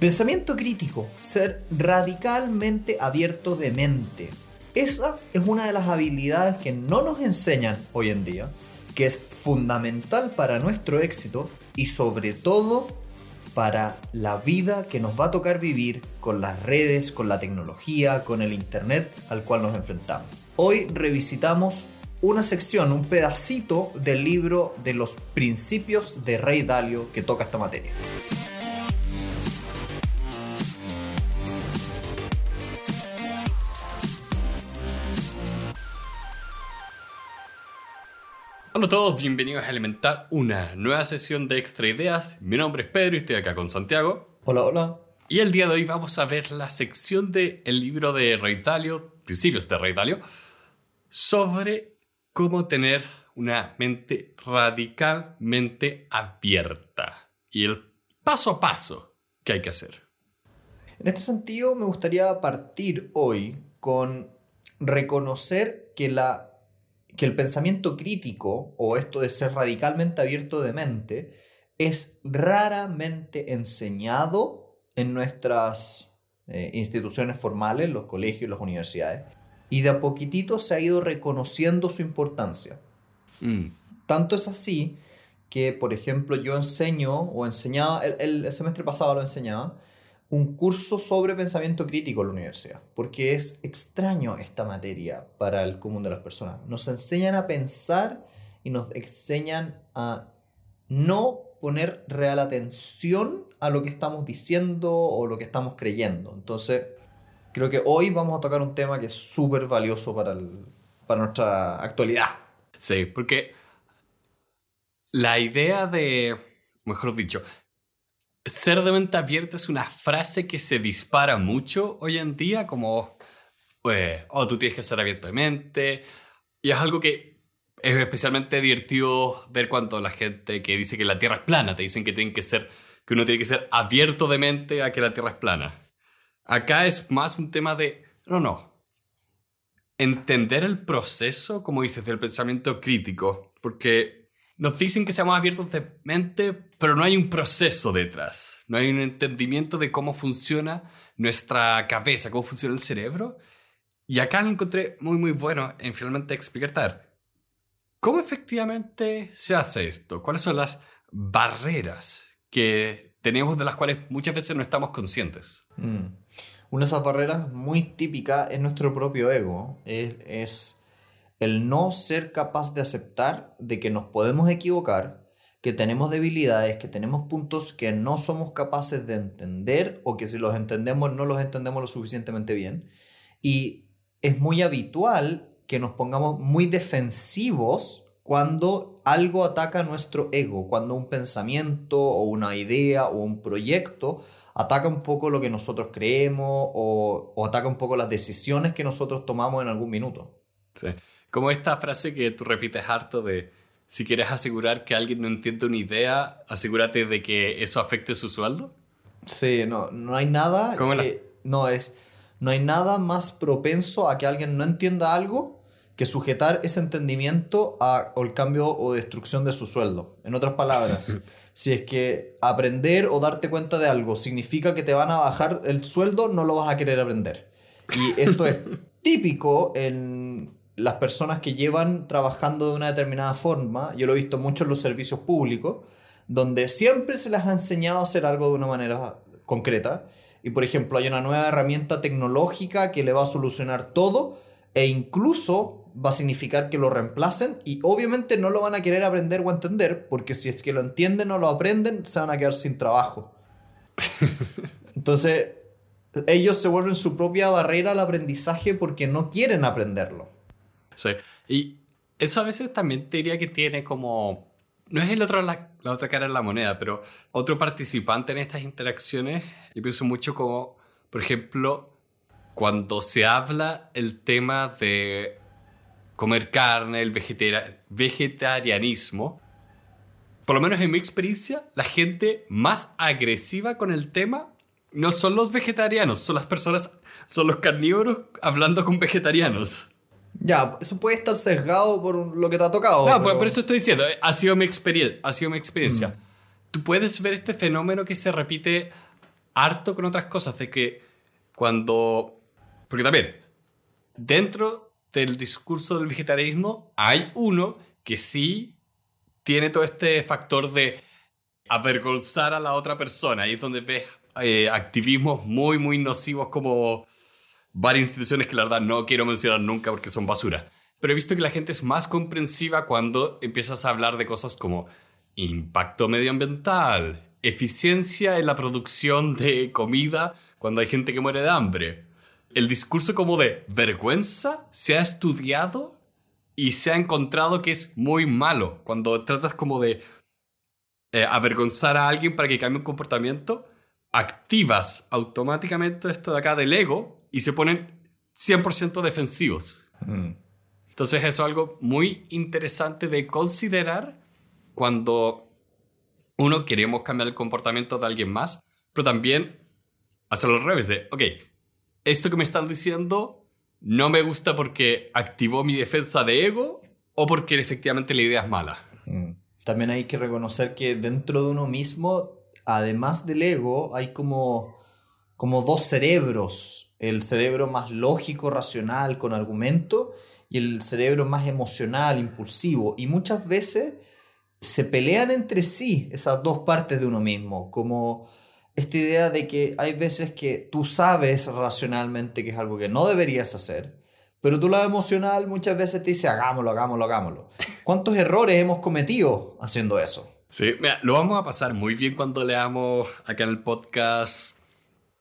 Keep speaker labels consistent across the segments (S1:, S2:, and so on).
S1: Pensamiento crítico, ser radicalmente abierto de mente. Esa es una de las habilidades que no nos enseñan hoy en día, que es fundamental para nuestro éxito y sobre todo para la vida que nos va a tocar vivir con las redes, con la tecnología, con el Internet al cual nos enfrentamos. Hoy revisitamos una sección, un pedacito del libro de los principios de Rey Dalio que toca esta materia.
S2: Hola a todos, bienvenidos a Elemental, una nueva sesión de Extra Ideas. Mi nombre es Pedro y estoy acá con Santiago.
S1: Hola, hola.
S2: Y el día de hoy vamos a ver la sección del el libro de Rey Dalio, Principios de Rey Dalio, sobre cómo tener una mente radicalmente abierta y el paso a paso que hay que hacer.
S1: En este sentido, me gustaría partir hoy con reconocer que la que el pensamiento crítico, o esto de ser radicalmente abierto de mente, es raramente enseñado en nuestras eh, instituciones formales, los colegios, las universidades, y de a poquitito se ha ido reconociendo su importancia. Mm. Tanto es así que, por ejemplo, yo enseño o enseñaba, el semestre pasado lo enseñaba, un curso sobre pensamiento crítico en la universidad, porque es extraño esta materia para el común de las personas. Nos enseñan a pensar y nos enseñan a no poner real atención a lo que estamos diciendo o lo que estamos creyendo. Entonces, creo que hoy vamos a tocar un tema que es súper valioso para, para nuestra actualidad.
S2: Sí, porque la idea de, mejor dicho, ser de mente abierta es una frase que se dispara mucho hoy en día, como, pues, oh, tú tienes que ser abierto de mente. Y es algo que es especialmente divertido ver cuando la gente que dice que la Tierra es plana, te dicen que, tienen que, ser, que uno tiene que ser abierto de mente a que la Tierra es plana. Acá es más un tema de, no, no. Entender el proceso, como dices, del pensamiento crítico, porque nos dicen que seamos abiertos de mente, pero no hay un proceso detrás. No hay un entendimiento de cómo funciona nuestra cabeza, cómo funciona el cerebro. Y acá lo encontré muy, muy bueno en finalmente explicar cómo efectivamente se hace esto, cuáles son las barreras que tenemos de las cuales muchas veces no estamos conscientes.
S1: Mm. Una de esas barreras muy típica es nuestro propio ego. es el no ser capaz de aceptar de que nos podemos equivocar, que tenemos debilidades, que tenemos puntos que no somos capaces de entender o que si los entendemos no los entendemos lo suficientemente bien. Y es muy habitual que nos pongamos muy defensivos cuando algo ataca nuestro ego, cuando un pensamiento o una idea o un proyecto ataca un poco lo que nosotros creemos o, ataca un poco las decisiones que nosotros tomamos en algún minuto.
S2: Sí. Como esta frase que tú repites harto de si quieres asegurar que alguien no entiende una idea, asegúrate de que eso afecte su sueldo.
S1: Sí, no, no hay nada que, no es no hay nada más propenso a que alguien no entienda algo que sujetar ese entendimiento a, al cambio o destrucción de su sueldo. En otras palabras, si es que aprender o darte cuenta de algo significa que te van a bajar el sueldo, no lo vas a querer aprender. Y esto es típico en las personas que llevan trabajando de una determinada forma, yo lo he visto mucho en los servicios públicos, donde siempre se les ha enseñado a hacer algo de una manera concreta. Y por ejemplo, hay una nueva herramienta tecnológica que le va a solucionar todo e incluso va a significar que lo reemplacen y obviamente no lo van a querer aprender o entender, porque si es que lo entienden o lo aprenden, se van a quedar sin trabajo. Entonces, ellos se vuelven su propia barrera al aprendizaje porque no quieren aprenderlo.
S2: Sí. Y eso a veces también te diría que tiene como... No es el otro, la, otra cara de la moneda, pero otro participante en estas interacciones, yo pienso mucho como, por ejemplo, cuando se habla el tema de comer carne, el vegetarianismo, por lo menos en mi experiencia, la gente más agresiva con el tema no son los vegetarianos, son las personas, son los carnívoros hablando con vegetarianos.
S1: Ya, eso puede estar sesgado por lo que te ha tocado.
S2: No, por eso estoy diciendo, eh, ha sido mi, experiencia ha sido mi experiencia. Mm. Tú puedes ver este fenómeno que se repite harto con otras cosas, de que cuando... Porque también, dentro del discurso del vegetarianismo hay uno que sí tiene todo este factor de avergonzar a la otra persona. Ahí es donde ves eh, activismos muy, muy nocivos como varias instituciones que la verdad no quiero mencionar nunca porque son basura. Pero he visto que la gente es más comprensiva cuando empiezas a hablar de cosas como impacto medioambiental, eficiencia en la producción de comida cuando hay gente que muere de hambre. El discurso como de vergüenza se ha estudiado y se ha encontrado que es muy malo cuando tratas como de eh, avergonzar a alguien para que cambie un comportamiento, activas automáticamente esto de acá del ego y se ponen 100% defensivos. Mm. Entonces eso es algo muy interesante de considerar cuando uno queremos cambiar el comportamiento de alguien más, pero también hacerlo al revés de, ok, esto que me están diciendo no me gusta porque activó mi defensa de ego o porque efectivamente la idea es mala.
S1: Mm. También hay que reconocer que dentro de uno mismo, además del ego, hay como, como dos cerebros. El cerebro más lógico, racional, con argumento, y el cerebro más emocional, impulsivo. Y muchas veces se pelean entre sí esas dos partes de uno mismo, como esta idea de que hay veces que tú sabes racionalmente que es algo que no deberías hacer, pero tu lado emocional muchas veces te dice hagámoslo, hagámoslo, hagámoslo. ¿Cuántos errores hemos cometido haciendo eso?
S2: Sí, mira, lo vamos a pasar muy bien cuando leamos acá en el podcast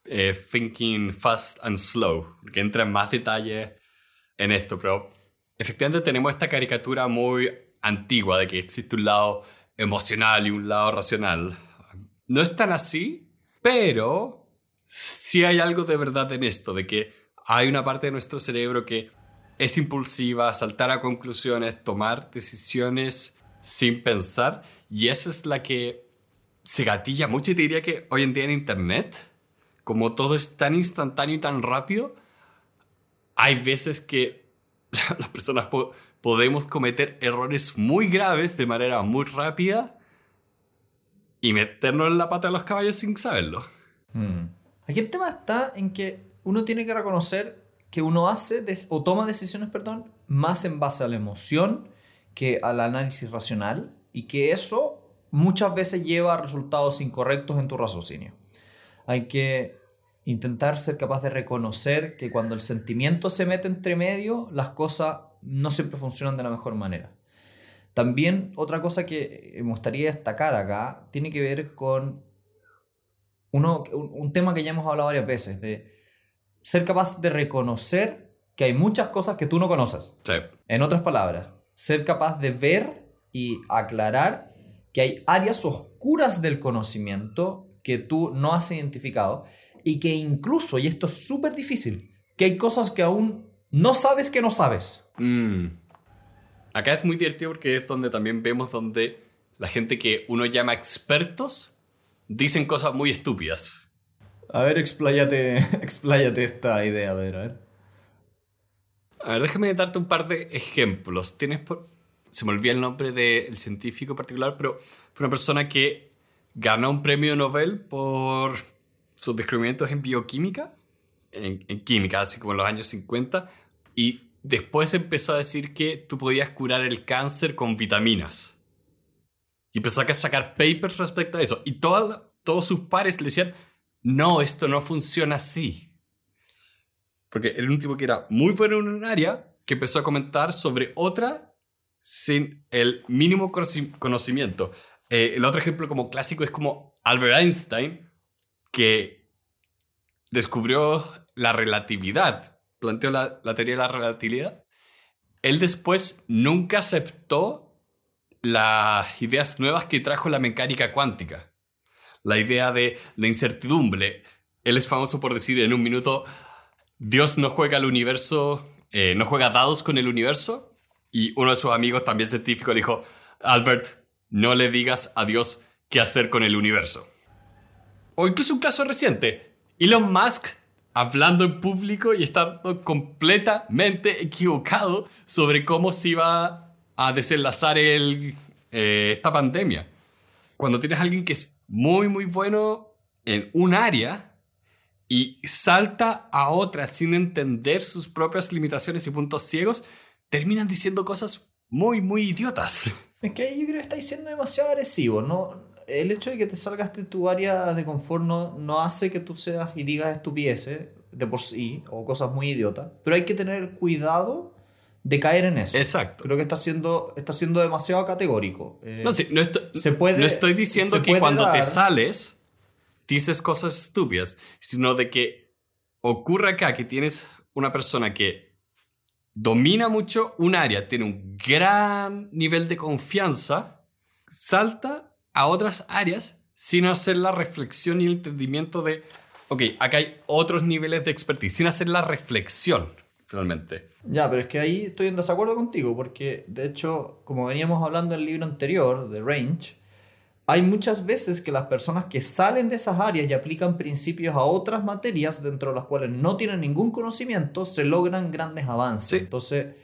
S2: eh, Thinking Fast and Slow, que entra en más detalle en esto, pero efectivamente tenemos esta caricatura muy antigua de que existe un lado emocional y un lado racional. No es tan así, pero sí hay algo de verdad en esto, de que hay una parte de nuestro cerebro que es impulsiva, saltar a conclusiones, tomar decisiones sin pensar, y esa es la que se gatilla mucho y te diría que hoy en día en Internet, como todo es tan instantáneo y tan rápido, hay veces que las personas podemos cometer errores muy graves de manera muy rápida y meternos en la pata de los caballos sin saberlo.
S1: Hmm. Aquí el tema está en que uno tiene que reconocer que uno hace o toma decisiones, perdón, más en base a la emoción que al análisis racional y que eso muchas veces lleva a resultados incorrectos en tu raciocinio. Hay que intentar ser capaz de reconocer que cuando el sentimiento se mete entre medio, las cosas no siempre funcionan de la mejor manera. También otra cosa que me gustaría destacar acá tiene que ver con uno, un, tema que ya hemos hablado varias veces, de ser capaz de reconocer que hay muchas cosas que tú no conoces. En otras palabras, ser capaz de ver y aclarar que hay áreas oscuras del conocimiento que tú no has identificado y que incluso, y esto es súper difícil, que hay cosas que aún no sabes que no sabes.
S2: Mm. Acá es muy divertido porque es donde también vemos donde la gente que uno llama expertos dicen cosas muy estúpidas.
S1: A ver, expláyate, expláyate esta idea, a ver, a ver.
S2: A ver, déjame darte un par de ejemplos. Tienes por... Se me olvida el nombre del científico particular, pero fue una persona que ganó un premio Nobel por sus descubrimientos en bioquímica, en, química, así como en los años 50, y después empezó a decir que tú podías curar el cáncer con vitaminas. Y empezó a sacar papers respecto a eso. Y todos sus pares le decían, no, esto no funciona así. Porque era un tipo que era muy bueno en un área, que empezó a comentar sobre otra sin el mínimo conocimiento. Eh, el otro ejemplo como clásico es como Albert Einstein, que descubrió la relatividad, planteó la, teoría de la relatividad, él después nunca aceptó las ideas nuevas que trajo la mecánica cuántica. La idea de la incertidumbre. Él es famoso por decir en un minuto, Dios no juega al universo, eh, no juega dados con el universo. Y uno de sus amigos, también científico, dijo, Albert, no le digas a Dios qué hacer con el universo o incluso un caso reciente, Elon Musk hablando en público y estando completamente equivocado sobre cómo se iba a desenlazar eh, esta pandemia. Cuando tienes a alguien que es muy, muy bueno en un área, y salta a otras sin entender sus propias limitaciones y puntos ciegos, terminan diciendo cosas muy, muy idiotas.
S1: Es que ahí yo creo que estáis siendo demasiado agresivo, ¿no? El hecho de que te salgas de tu área de confort no, no hace que tú seas y digas estupideces de por sí o cosas muy idiotas, pero hay que tener cuidado de caer en eso.
S2: Exacto.
S1: Creo que está siendo, está siendo demasiado categórico. Eh,
S2: No, sí, no, estoy,
S1: se puede-
S2: no estoy diciendo que cuando te sales dices cosas estúpidas, sino de que ocurre acá que tienes una persona que domina mucho un área, tiene un gran nivel de confianza, salta a otras áreas sin hacer la reflexión y el entendimiento de, ok, acá hay otros niveles de expertise, sin hacer la reflexión, finalmente.
S1: Ya, pero es que ahí estoy en desacuerdo contigo, porque de hecho, como veníamos hablando en el libro anterior, de Range, hay muchas veces que las personas que salen de esas áreas y aplican principios a otras materias dentro de las cuales no tienen ningún conocimiento, se logran grandes avances.
S2: Sí.
S1: Entonces,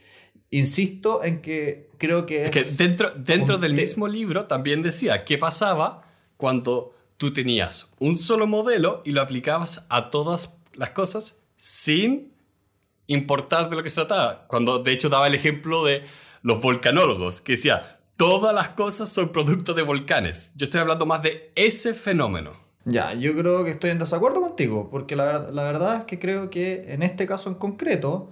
S1: insisto en que creo que es...
S2: Es que dentro, dentro del mismo libro también decía qué pasaba cuando tú tenías un solo modelo y lo aplicabas a todas las cosas sin importar de lo que se trataba. Cuando de hecho daba el ejemplo de los volcanólogos, que decía, todas las cosas son producto de volcanes. Yo estoy hablando más de ese fenómeno.
S1: Ya, yo creo que estoy en desacuerdo contigo, porque la, ver- la verdad es que creo que en este caso en concreto,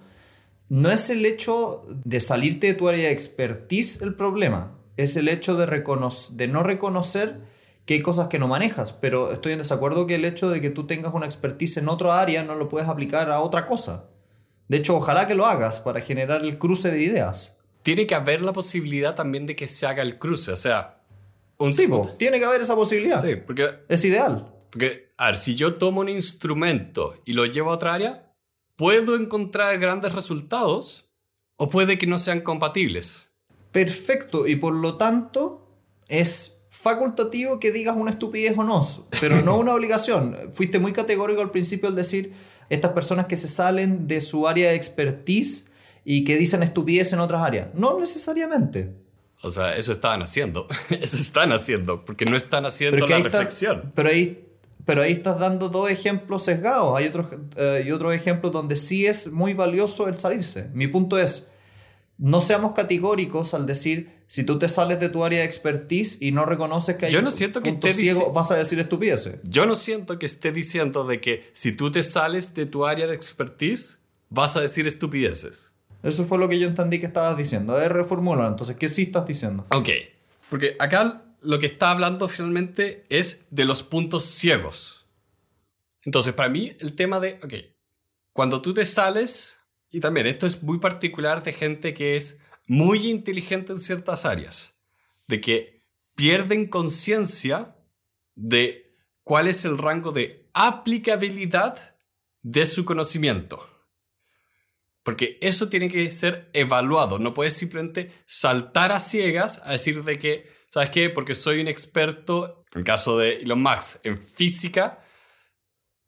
S1: no es el hecho de salirte de tu área de expertise el problema, es el hecho de, de no reconocer que hay cosas que no manejas, pero estoy en desacuerdo que el hecho de que tú tengas una expertise en otra área no lo puedes aplicar a otra cosa. De hecho, ojalá que lo hagas para generar el cruce de ideas.
S2: Tiene que haber la posibilidad también de que se haga el cruce, o sea, un
S1: Sí, po, tiene que haber esa posibilidad.
S2: Sí, porque
S1: Es ideal.
S2: Porque, a ver, si yo tomo un instrumento y lo llevo a otra área, puedo encontrar grandes resultados o puede que no sean compatibles.
S1: perfecto y por lo tanto es facultativo que digas una estupidez o no, pero no una obligación. Fuiste muy categórico al principio al decir estas personas que se salen de su área de expertise y que dicen estupidez en otras áreas. No necesariamente.
S2: O sea, eso estaban haciendo. Eso están haciendo, porque no están haciendo
S1: Pero,
S2: la
S1: ahí está-
S2: reflexión.
S1: pero, ahí, pero ahí estás dando dos ejemplos sesgados. Hay otros, eh, y otros ejemplos donde sí es muy valioso el salirse. Mi punto es, no seamos categóricos al decir, si tú te sales de tu área de expertise y no reconoces que hay
S2: Yo no siento que esté
S1: ciegos,
S2: dici-
S1: vas a decir estupideces.
S2: Yo no siento que esté diciendo de que si tú te sales de tu área de expertise, vas a decir estupideces.
S1: Eso fue lo que yo entendí que estabas diciendo. A ver, reformula. Entonces, ¿qué sí estás diciendo?
S2: Ok, porque acá lo que está hablando finalmente es de los puntos ciegos. Entonces, para mí, el tema de, ok, cuando tú te sales, y también esto es muy particular de gente que es muy inteligente en ciertas áreas, de que pierden conciencia de cuál es el rango de aplicabilidad de su conocimiento. Porque eso tiene que ser evaluado. No puedes simplemente saltar a ciegas a decir de que, ¿sabes qué? Porque soy un experto, en el caso de Elon Musk, en física,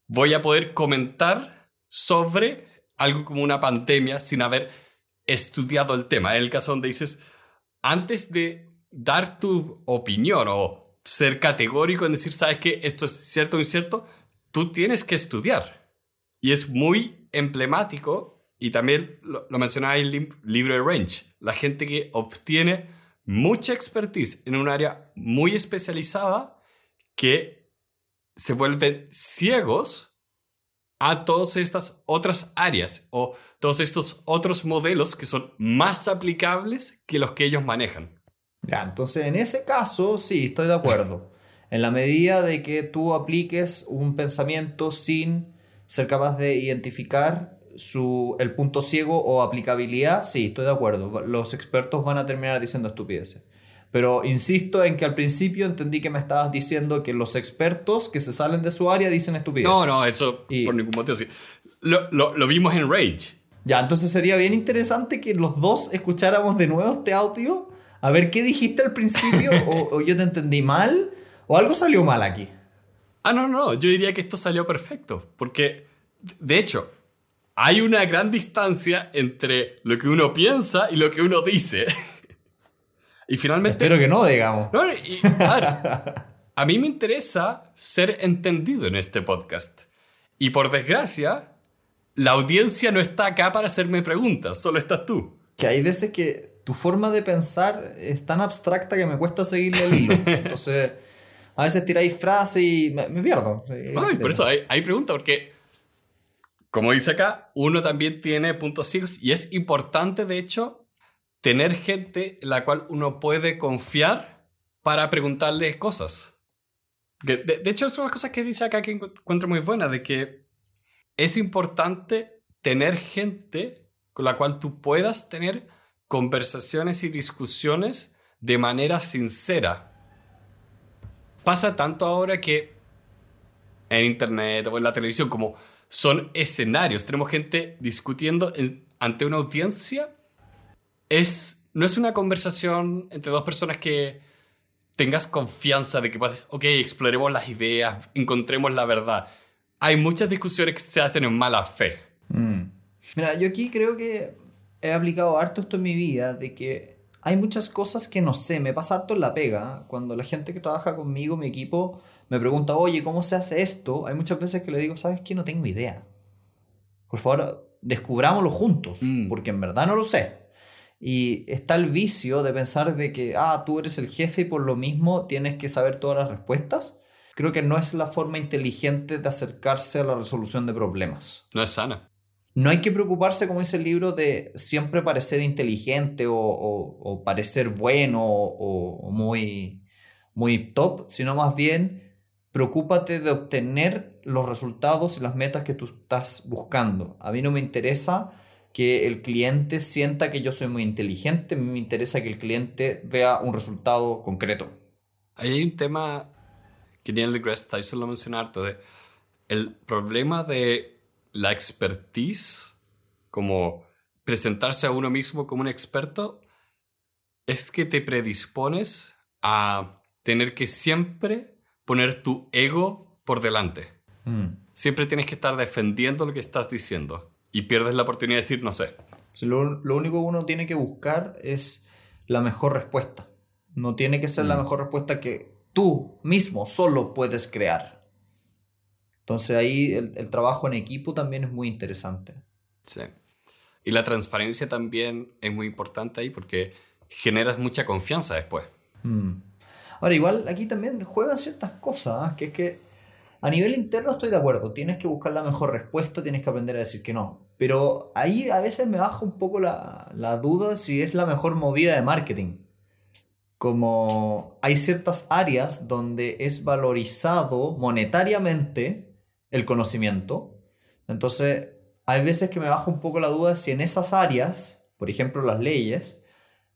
S2: voy a poder comentar sobre algo como una pandemia sin haber estudiado el tema. En el caso donde dices, antes de dar tu opinión o ser categórico en decir, ¿sabes qué? Esto es cierto o incierto, tú tienes que estudiar. Y es muy emblemático, y también lo, lo mencionaba en el libro de Range, la gente que obtiene mucha expertise en un área muy especializada que se vuelven ciegos a todas estas otras áreas o todos estos otros modelos que son más aplicables que los que ellos manejan.
S1: Ya, entonces en ese caso sí, estoy de acuerdo. En la medida de que tú apliques un pensamiento sin ser capaz de identificar su, el punto ciego o aplicabilidad, sí, estoy de acuerdo. Los expertos van a terminar diciendo estupideces. Pero insisto en que al principio entendí que me estabas diciendo que los expertos que se salen de su área dicen estupideces.
S2: No, no, eso
S1: Y-
S2: por ningún motivo. Lo- lo vimos en Rage.
S1: Ya, entonces sería bien interesante que los dos escucháramos de nuevo este audio, a ver qué dijiste al principio, o, o yo te entendí mal, o algo salió mal aquí.
S2: Ah, no, no, yo diría que esto salió perfecto, porque, de hecho, hay una gran distancia entre lo que uno piensa y lo que uno dice. y finalmente...
S1: Espero que no, digamos.
S2: No, y, a, ver, a mí me interesa ser entendido en este podcast. Y por desgracia, la audiencia no está acá para hacerme preguntas, solo estás tú.
S1: Que hay veces que tu forma de pensar es tan abstracta que me cuesta seguirle el hilo. Entonces, a veces tiráis frases y me, pierdo.
S2: Ay, por eso hay, hay preguntas, porque, como dice acá, uno también tiene puntos ciegos y es importante, de hecho, tener gente en la cual uno puede confiar para preguntarle cosas. De, hecho, son las cosas que dice acá que encuentro muy buenas, de que es importante tener gente con la cual tú puedas tener conversaciones y discusiones de manera sincera. Pasa tanto ahora que en internet o en la televisión como son escenarios, tenemos gente discutiendo ante una audiencia, es, no es una conversación entre dos personas que tengas confianza de que ok, exploremos las ideas, encontremos la verdad. Hay muchas discusiones que se hacen en mala fe.
S1: Mm. Mira, yo aquí creo que he aplicado harto esto en mi vida, de que hay muchas cosas que no sé, me pasa harto en la pega. Cuando la gente que trabaja conmigo, mi equipo, me pregunta, oye, ¿cómo se hace esto? Hay muchas veces que le digo, ¿sabes qué? No tengo idea. Por favor, descubrámoslo juntos, mm. porque en verdad no lo sé. Y está el vicio de pensar de que, ah, tú eres el jefe y por lo mismo tienes que saber todas las respuestas. Creo que no es la forma inteligente de acercarse a la resolución de problemas.
S2: No es sana
S1: no hay que preocuparse, como dice el libro, de siempre parecer inteligente o, parecer bueno o, muy, muy top, sino más bien preocúpate de obtener los resultados y las metas que tú estás buscando. A mí no me interesa que el cliente sienta que yo soy muy inteligente, a mí me interesa que el cliente vea un resultado concreto.
S2: hay un tema que Neil deGrasse Tyson lo el problema de la expertise, como presentarse a uno mismo como un experto, es que te predispones a tener que siempre poner tu ego por delante. Mm. Siempre tienes que estar defendiendo lo que estás diciendo y pierdes la oportunidad de decir no sé.
S1: Lo, lo único que uno tiene que buscar es la mejor respuesta. No tiene que ser la mm. mejor respuesta que tú mismo solo puedes crear. Entonces ahí el, trabajo en equipo también es muy interesante.
S2: Sí. Y la transparencia también es muy importante ahí porque generas mucha confianza después.
S1: Mm. Ahora, igual aquí también juegan ciertas cosas, ¿ah? que es que a nivel interno estoy de acuerdo, tienes que buscar la mejor respuesta, tienes que aprender a decir que no. Pero ahí a veces me baja un poco la, la duda de si es la mejor movida de marketing. Como hay ciertas áreas donde es valorizado monetariamente el conocimiento. Entonces, hay veces que me baja un poco la duda si en esas áreas, por ejemplo las leyes,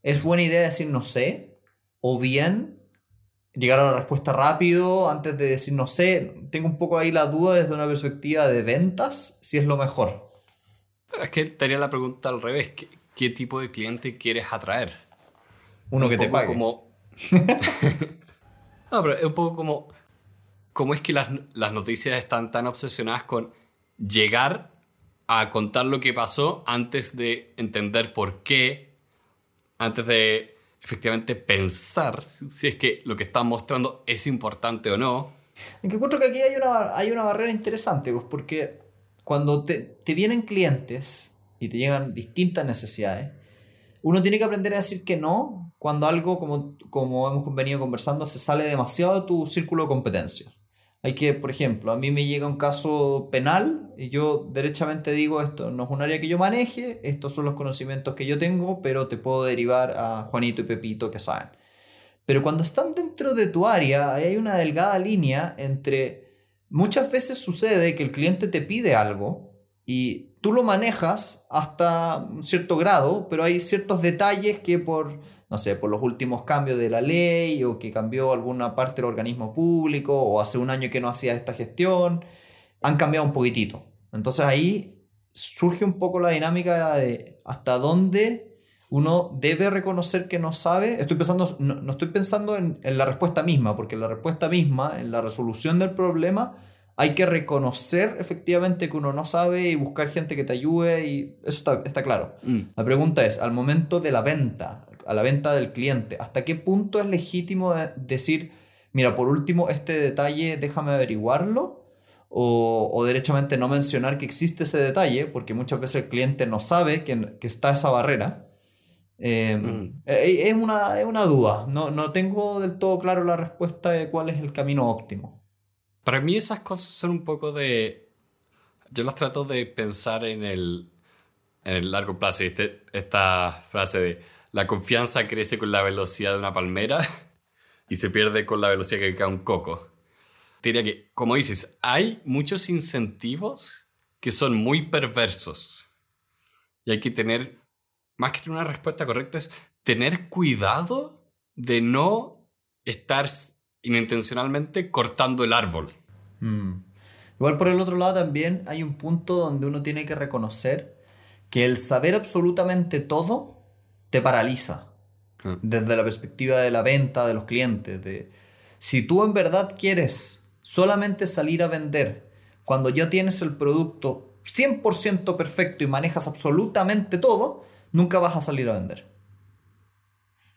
S1: es buena idea decir no sé, o bien llegar a la respuesta rápido antes de decir no sé. Tengo un poco ahí la duda desde una perspectiva de ventas, si es lo mejor.
S2: Es que tenía la pregunta al revés. ¿Qué, tipo de cliente quieres atraer?
S1: Uno que te pague.
S2: Como... no, pero es un poco como cómo es que las, noticias están tan obsesionadas con llegar a contar lo que pasó antes de entender por qué, antes de efectivamente pensar si es que lo que están mostrando es importante o no.
S1: En que encuentro que aquí hay una, hay una barrera interesante, pues porque cuando te, te vienen clientes y te llegan distintas necesidades, uno tiene que aprender a decir que no cuando algo, como, como hemos venido conversando, se sale demasiado de tu círculo de competencia. Hay que, por ejemplo, a mí me llega un caso penal y yo derechamente digo esto no es un área que yo maneje, estos son los conocimientos que yo tengo, pero te puedo derivar a Juanito y Pepito que saben. Pero cuando están dentro de tu área, hay una delgada línea entre muchas veces sucede que el cliente te pide algo y tú lo manejas hasta un cierto grado, pero hay ciertos detalles que por no sé, por los últimos cambios de la ley o que cambió alguna parte del organismo público o hace un año que no hacía esta gestión, han cambiado un poquitito. Entonces ahí surge un poco la dinámica de hasta dónde uno debe reconocer que no sabe. Estoy pensando, no, estoy pensando en, la respuesta misma, porque la respuesta misma, en la resolución del problema, hay que reconocer efectivamente que uno no sabe y buscar gente que te ayude y eso está, claro. Mm. La pregunta es, al momento de la venta, a la venta del cliente, ¿hasta qué punto es legítimo decir, mira, por último, este detalle déjame averiguarlo? o, o, derechamente no mencionar que existe ese detalle, porque muchas veces el cliente no sabe que, que está esa barrera. Eh, mm. es, una, es, una, duda, no, no tengo del todo claro la respuesta de cuál es el camino óptimo.
S2: Para mí esas cosas son un poco de... Yo las trato de pensar en el, en el largo plazo. Este, esta frase de la confianza crece con la velocidad de una palmera y se pierde con la velocidad que cae un coco diría que, como dices, hay muchos incentivos que son muy perversos. Y hay que tener, más que tener una respuesta correcta, es tener cuidado de no estar inintencionalmente cortando el árbol.
S1: Mm. Igual por el otro lado también hay un punto donde uno tiene que reconocer que el saber absolutamente todo te paraliza. Mm. Desde la perspectiva de la venta, de los clientes. De, si tú en verdad quieres solamente salir a vender cuando ya tienes el producto 100% perfecto y manejas absolutamente todo, nunca vas a salir a vender.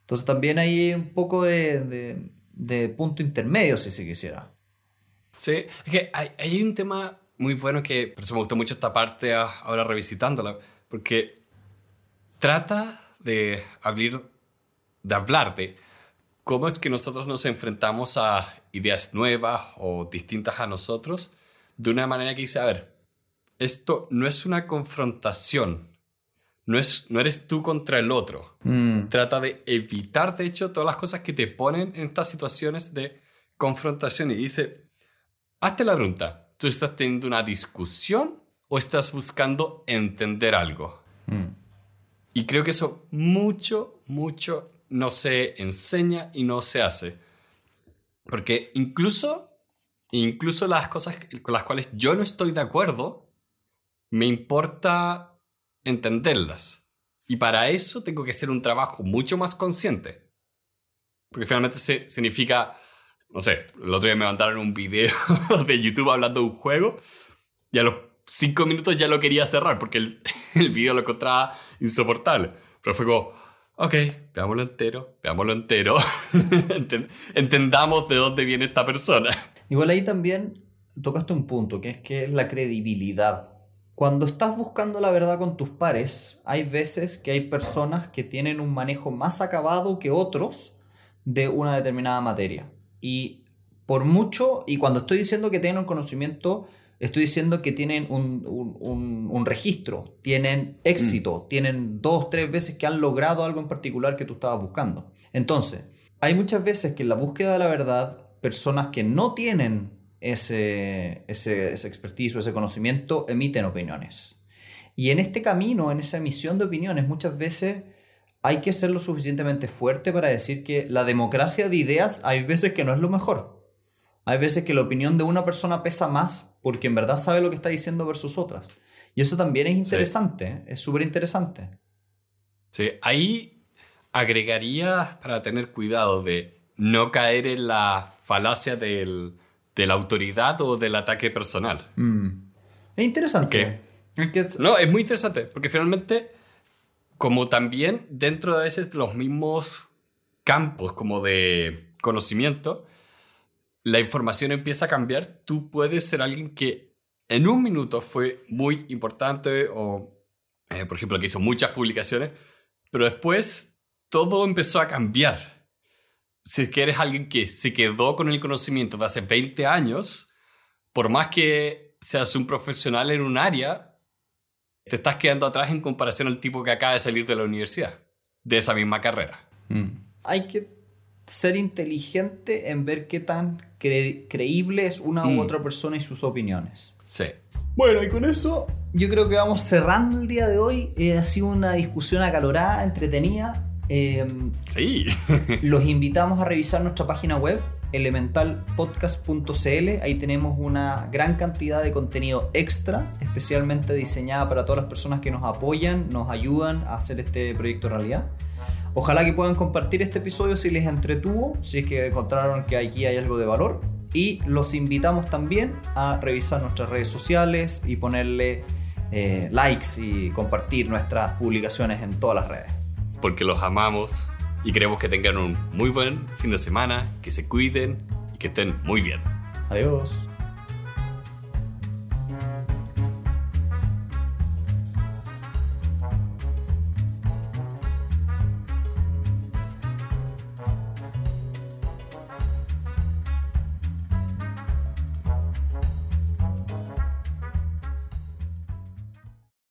S1: Entonces también hay un poco de, punto intermedio, si se quisiera.
S2: Sí, es que hay, un tema muy bueno que por eso me gustó mucho esta parte ahora revisitándola, porque trata de abrir, de hablar de cómo es que nosotros nos enfrentamos a ideas nuevas o distintas a nosotros de una manera que dice, a ver, esto no es una confrontación, no, es, no eres tú contra el otro. Mm. Trata de evitar, de hecho, todas las cosas que te ponen en estas situaciones de confrontación y dice, hazte la pregunta, ¿tú estás teniendo una discusión o estás buscando entender algo? Mm. Y creo que eso mucho, mucho no se enseña y no se hace. Porque incluso, incluso las cosas con las cuales yo no estoy de acuerdo, me importa entenderlas. Y para eso tengo que hacer un trabajo mucho más consciente. Porque finalmente se, significa, no sé, el otro día me mandaron un video de YouTube hablando de un juego y a los cinco minutos ya lo quería cerrar porque el, el video lo encontraba insoportable. Pero fue como, ok, veámoslo entero, veámoslo entero, entendamos de dónde viene esta persona.
S1: Igual ahí también tocaste un punto, que es que es la credibilidad. Cuando estás buscando la verdad con tus pares, hay veces que hay personas que tienen un manejo más acabado que otros de una determinada materia. Y por mucho, y cuando estoy diciendo que tienen un conocimiento Estoy diciendo que tienen un, registro, tienen éxito, mm. tienen dos, tres veces que han logrado algo en particular que tú estabas buscando. Entonces, hay muchas veces que en la búsqueda de la verdad, personas que no tienen ese, ese, ese expertise o ese conocimiento emiten opiniones. Y en este camino, en esa emisión de opiniones, muchas veces hay que ser lo suficientemente fuerte para decir que la democracia de ideas hay veces que no es lo mejor. Hay veces que la opinión de una persona pesa más porque en verdad sabe lo que está diciendo versus otras. Y eso también es interesante, es súper interesante.
S2: Sí, ahí agregaría para tener cuidado de no caer en la falacia del, de la autoridad o del ataque personal.
S1: Mm. Es interesante.
S2: No, es muy interesante, porque finalmente, como también dentro de veces los mismos campos como de conocimiento, la información empieza a cambiar, tú puedes ser alguien que en un minuto fue muy importante o, eh, por ejemplo, que hizo muchas publicaciones, pero después todo empezó a cambiar. Si es que eres alguien que se quedó con el conocimiento de hace 20 años, por más que seas un profesional en un área, te estás quedando atrás en comparación al tipo que acaba de salir de la universidad, de esa misma carrera.
S1: Mm. Hay que ser inteligente en ver qué tan creíble es una u mm. otra persona y sus opiniones.
S2: Sí.
S1: Bueno, y con eso yo creo que vamos cerrando el día de hoy. Eh, ha sido una discusión acalorada, entretenida. Em,
S2: sí.
S1: los invitamos a revisar nuestra página web elementalpodcast.cl. Ahí tenemos una gran cantidad de contenido extra, especialmente diseñada para todas las personas que nos apoyan, nos ayudan a hacer este proyecto realidad. Ojalá que puedan compartir este episodio si les entretuvo, si es que encontraron que aquí hay algo de valor. Y los invitamos también a revisar nuestras redes sociales y ponerle eh, likes y compartir nuestras publicaciones en todas las redes.
S2: Porque los amamos y queremos que tengan un muy buen fin de semana, que se cuiden y que estén muy bien.
S1: Adiós.